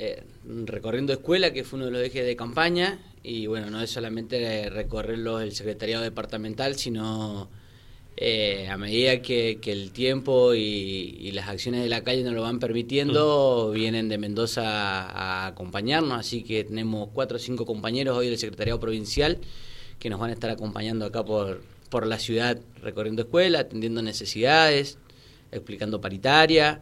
eh, recorriendo escuela, que fue uno de los ejes de campaña, y bueno, no es solamente recorrerlo el secretariado departamental, sino eh, a medida que, el tiempo y, las acciones de la calle nos lo van permitiendo, vienen de Mendoza a, acompañarnos, así que tenemos cuatro o cinco compañeros hoy del secretariado provincial que nos van a estar acompañando acá por, por la ciudad, recorriendo escuela, atendiendo necesidades, explicando paritaria.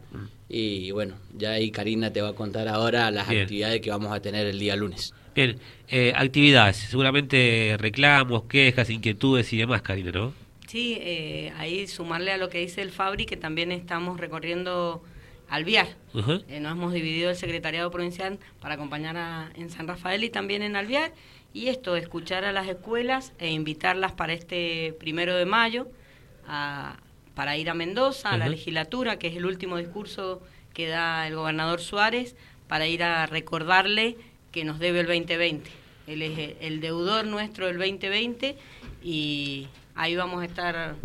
Y bueno, ya ahí Karina te va a contar ahora las actividades que vamos a tener el día lunes. Bien, eh, actividades, seguramente reclamos, quejas, inquietudes y demás, Karina, ¿no? Sí, eh, ahí sumarle a lo que dice el Fabri, que también estamos recorriendo Alviar. Eh, nos hemos dividido el secretariado provincial para acompañar en San Rafael y también en Alviar. Y esto, escuchar a las escuelas e invitarlas para este primero de mayo a, para ir a Mendoza, a la legislatura, que es el último discurso que da el gobernador Suárez, para ir a recordarle que nos debe el 2020. Él es el deudor nuestro del 2020 y ahí vamos a estar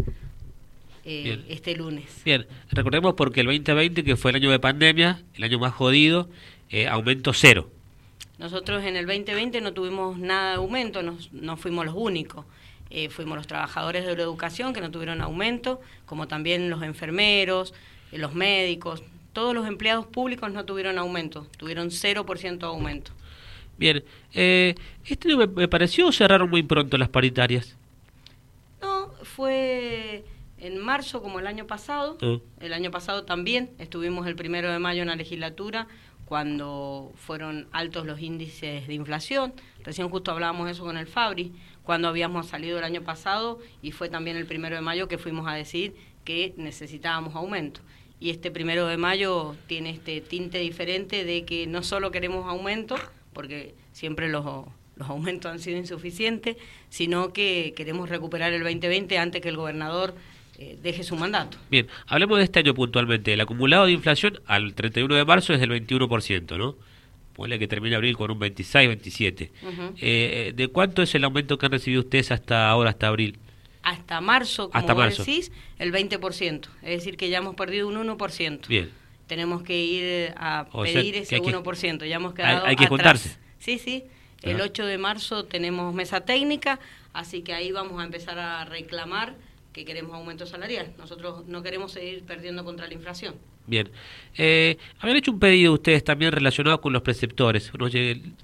eh, este lunes. Bien, recordemos porque el 2020, que fue el año de pandemia, el año más jodido, eh, aumento cero. Nosotros en el 2020 no tuvimos nada de aumento, no fuimos los únicos. Eh, fuimos los trabajadores de la educación que no tuvieron aumento, como también los enfermeros, eh, los médicos, todos los empleados públicos no tuvieron aumento, tuvieron 0% de aumento. Bien, eh, este me, me pareció cerraron muy pronto las paritarias. No, fue en marzo como el año pasado. Ah. El año pasado también estuvimos el primero de mayo en la legislatura cuando fueron altos los índices de inflación. Recién justo hablábamos eso con el Fabri cuando habíamos salido el año pasado y fue también el primero de mayo que fuimos a decir que necesitábamos aumento. Y este primero de mayo tiene este tinte diferente de que no solo queremos aumento, porque siempre los, los aumentos han sido insuficientes, sino que queremos recuperar el 2020 antes que el gobernador eh, deje su mandato. Bien, hablemos de este año puntualmente. El acumulado de inflación al 31 de marzo es del 21%, ¿no? Ponle que termine abril con un 26, 27. Eh, ¿De cuánto es el aumento que han recibido ustedes hasta ahora, hasta abril? Hasta marzo, como hasta marzo. decís, el 20%. Es decir, que ya hemos perdido un 1%. Bien. Tenemos que ir a pedir ese 1%. Ya hemos quedado Hay, que juntarse. Sí, sí. El 8 de marzo tenemos mesa técnica, así que ahí vamos a empezar a reclamar que queremos aumento salarial. Nosotros no queremos seguir perdiendo contra la inflación. Bien. Eh, habían hecho un pedido ustedes también relacionado con los preceptores.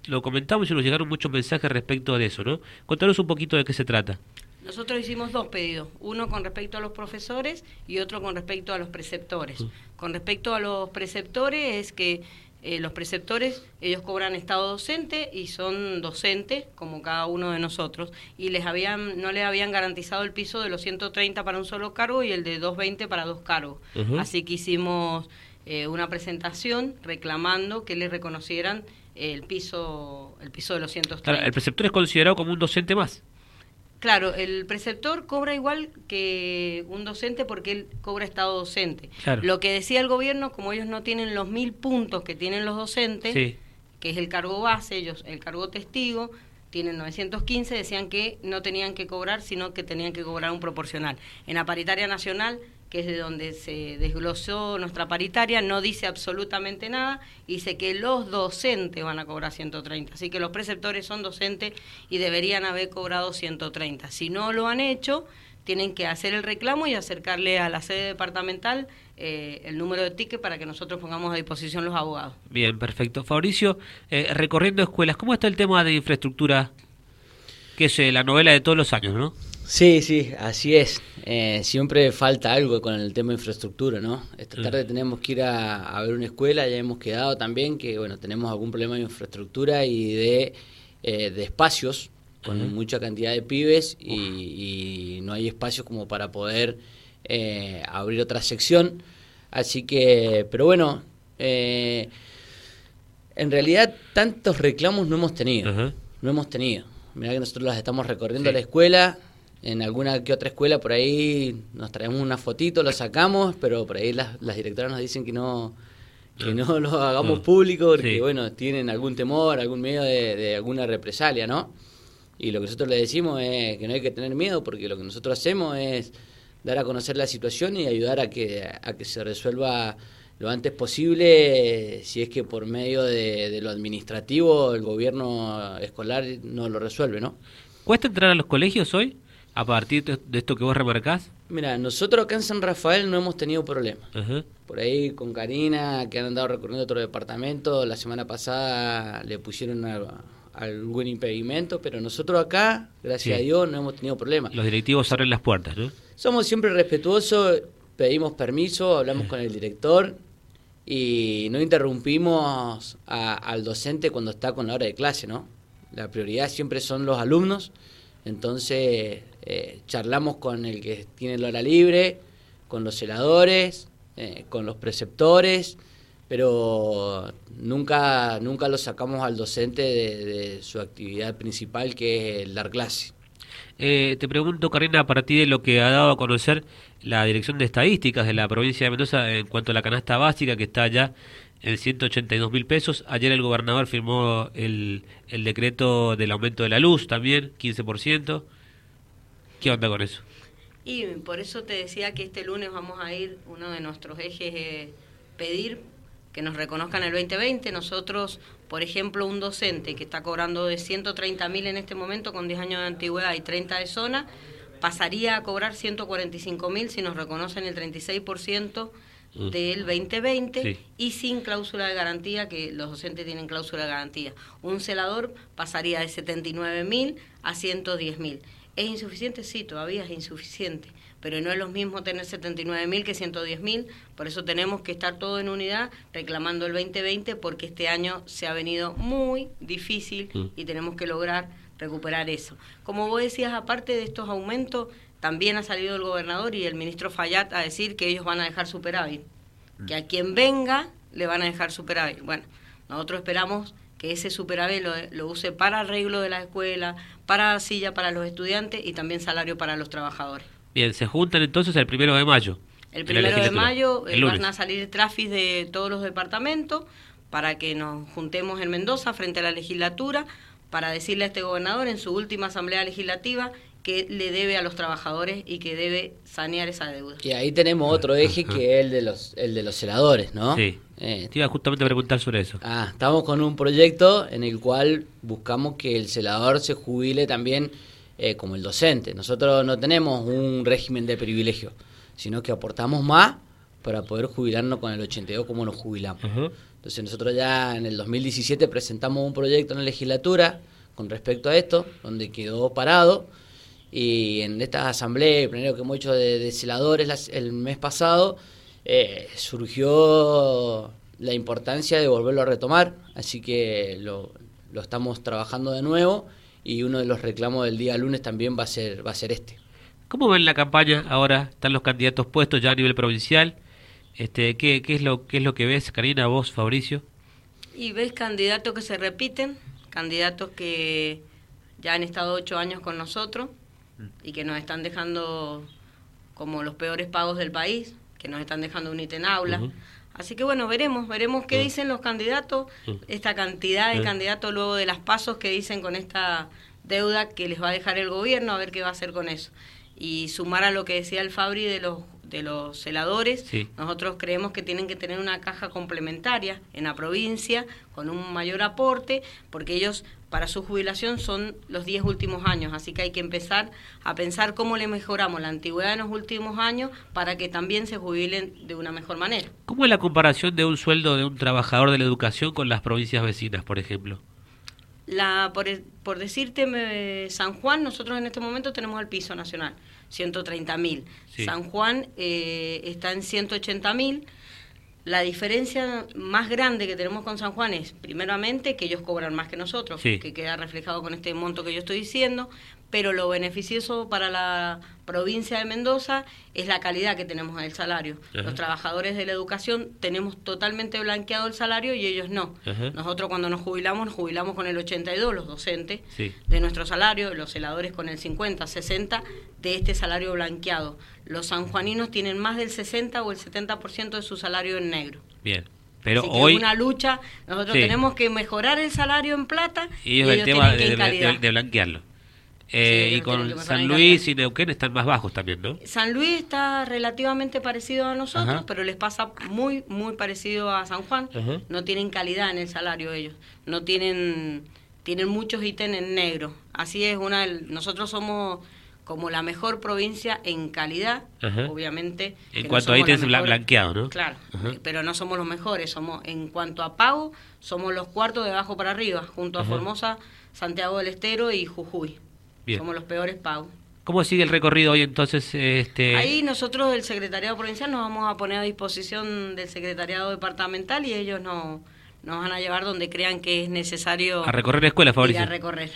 lo comentamos y nos llegaron muchos mensajes respecto de eso, ¿no? Contanos un poquito de qué se trata. Nosotros hicimos dos pedidos, uno con respecto a los profesores y otro con respecto a los preceptores. Con respecto a los preceptores es que eh, los preceptores, ellos cobran estado docente y son docentes como cada uno de nosotros y les habían no les habían garantizado el piso de los 130 para un solo cargo y el de 220 para dos cargos. Así que hicimos eh, una presentación reclamando que les reconocieran el piso el piso de los 130. el preceptor es considerado como un docente más. Claro, el preceptor cobra igual que un docente porque él cobra estado docente. Lo que decía el gobierno, como ellos no tienen los mil puntos que tienen los docentes, que es el cargo base, ellos el cargo testigo, tienen 915, decían que no tenían que cobrar, sino que tenían que cobrar un proporcional. En la paritaria nacional que es de donde se desglosó nuestra paritaria, no dice absolutamente nada, dice que los docentes van a cobrar 130, así que los preceptores son docentes y deberían haber cobrado 130. Si no lo han hecho, tienen que hacer el reclamo y acercarle a la sede departamental eh, el número de ticket para que nosotros pongamos a disposición los abogados. Bien, perfecto. Fabricio, eh, recorriendo escuelas, ¿cómo está el tema de infraestructura? Que es eh, la novela de todos los años, ¿no? Sí, sí, así es. Eh, siempre falta algo con el tema de infraestructura, ¿no? Esta tarde tenemos que ir a, ver una escuela, ya hemos quedado también que, bueno, tenemos algún problema de infraestructura y de, eh, de espacios, con mucha cantidad de pibes y, no hay espacios como para poder eh, abrir otra sección. Así que, pero bueno, en realidad tantos reclamos no hemos tenido, no hemos tenido. Mira que nosotros las estamos recorriendo la escuela, en alguna que otra escuela por ahí nos traemos una fotito, lo sacamos, pero por ahí las, las directoras nos dicen que no que no lo hagamos público porque, bueno, tienen algún temor, algún miedo de, alguna represalia, ¿no? Y lo que nosotros le decimos es que no hay que tener miedo porque lo que nosotros hacemos es dar a conocer la situación y ayudar a que, a que se resuelva lo antes posible, si es que por medio de, lo administrativo el gobierno escolar no lo resuelve, ¿no? ¿Cuesta entrar a los colegios hoy a partir de esto que vos remarcás? Mira, nosotros acá en San Rafael no hemos tenido problemas. Por ahí con Karina, que han andado recorriendo otro departamento, la semana pasada le pusieron algún impedimento, pero nosotros acá, gracias a Dios, no hemos tenido problemas. Los directivos abren las puertas, ¿no? Somos siempre respetuosos, pedimos permiso, hablamos con el director y no interrumpimos al docente cuando está con la hora de clase, ¿no? La prioridad siempre son los alumnos, entonces eh, charlamos con el que tiene la hora libre, con los celadores, eh, con los preceptores, pero nunca, nunca lo sacamos al docente de, su actividad principal, que es el dar clase. Eh, te pregunto, Karina, a partir de lo que ha dado a conocer la Dirección de Estadísticas de la provincia de Mendoza en cuanto a la canasta básica que está ya en 182 mil pesos. Ayer el gobernador firmó el, el decreto del aumento de la luz también, 15%. ¿Qué onda con eso? Y por eso te decía que este lunes vamos a ir, uno de nuestros ejes es pedir que nos reconozcan el 2020. Nosotros, por ejemplo, un docente que está cobrando de 130 mil en este momento con 10 años de antigüedad y 30 de zona, pasaría a cobrar 145 mil si nos reconocen el 36% mm. del 2020 y sin cláusula de garantía, que los docentes tienen cláusula de garantía. Un celador pasaría de 79 mil a 110 mil. ¿Es insuficiente? Sí, todavía es insuficiente, pero no es lo mismo tener 79 mil que 110 mil, por eso tenemos que estar todo en unidad reclamando el 2020 porque este año se ha venido muy difícil mm. y tenemos que lograr recuperar eso. Como vos decías, aparte de estos aumentos, también ha salido el gobernador y el ministro Fayad a decir que ellos van a dejar superávit, que a quien venga le van a dejar superávit. Bueno, nosotros esperamos que ese superávit lo, use para arreglo de la escuela, para silla para los estudiantes y también salario para los trabajadores. Bien, se juntan entonces el primero de mayo. El primero de mayo van a salir trafis de todos los departamentos para que nos juntemos en Mendoza frente a la legislatura para decirle a este gobernador en su última asamblea legislativa que le debe a los trabajadores y que debe sanear esa deuda. Y ahí tenemos otro eje que es el de los, el de los celadores, ¿no? Sí. Eh, Te iba justamente a preguntar sobre eso. Ah, estamos con un proyecto en el cual buscamos que el celador se jubile también eh, como el docente. Nosotros no tenemos un régimen de privilegio, sino que aportamos más para poder jubilarnos con el 82 como nos jubilamos. Entonces nosotros ya en el 2017 presentamos un proyecto en la legislatura con respecto a esto, donde quedó parado y en esta asamblea, primero que hemos hecho de, celadores el mes pasado, eh, surgió la importancia de volverlo a retomar, así que lo, lo, estamos trabajando de nuevo y uno de los reclamos del día lunes también va a ser, va a ser este. ¿Cómo ven la campaña ahora? ¿Están los candidatos puestos ya a nivel provincial? Este, ¿qué, qué, es lo, ¿Qué es lo que ves, Karina, vos, Fabricio? Y ves candidatos que se repiten, candidatos que ya han estado ocho años con nosotros y que nos están dejando como los peores pagos del país, que nos están dejando un en aula. Así que bueno, veremos, veremos qué dicen los candidatos, esta cantidad de candidatos luego de las pasos que dicen con esta deuda que les va a dejar el gobierno, a ver qué va a hacer con eso. Y sumar a lo que decía el Fabri de los de los celadores, nosotros creemos que tienen que tener una caja complementaria en la provincia con un mayor aporte, porque ellos para su jubilación son los 10 últimos años, así que hay que empezar a pensar cómo le mejoramos la antigüedad en los últimos años para que también se jubilen de una mejor manera. ¿Cómo es la comparación de un sueldo de un trabajador de la educación con las provincias vecinas, por ejemplo? La, por, por decirte, San Juan, nosotros en este momento tenemos el piso nacional. 130 mil. San Juan eh, está en 180 mil. La diferencia más grande que tenemos con San Juan es, primeramente, que ellos cobran más que nosotros, que queda reflejado con este monto que yo estoy diciendo, pero lo beneficioso para la provincia de Mendoza es la calidad que tenemos en el salario. Los trabajadores de la educación tenemos totalmente blanqueado el salario y ellos no. Nosotros cuando nos jubilamos, nos jubilamos con el 82, los docentes, de nuestro salario, los celadores con el 50, 60 de este salario blanqueado. Los sanjuaninos tienen más del 60 o el 70% de su salario en negro. Bien. Pero hoy es una lucha, nosotros tenemos que mejorar el salario en plata y, ellos el tema de, de blanquearlo. Eh, y con San Luis y Neuquén están más bajos también, ¿no? San Luis está relativamente parecido a nosotros, pero les pasa muy, muy parecido a San Juan. No tienen calidad en el salario ellos. No tienen, tienen muchos ítems en negro. Así es, una nosotros somos como la mejor provincia en calidad, obviamente. En cuanto a ítems blanqueados, ¿no? Claro, pero no somos los mejores. Somos, en cuanto a pago, somos los cuartos de abajo para arriba, junto a Formosa, Santiago del Estero y Jujuy. Somos los peores pagos. ¿Cómo sigue el recorrido hoy entonces? Este... Ahí nosotros del Secretariado Provincial nos vamos a poner a disposición del Secretariado Departamental y ellos no, nos van a llevar donde crean que es necesario. A recorrer la escuela, Fabricio. a recorrer.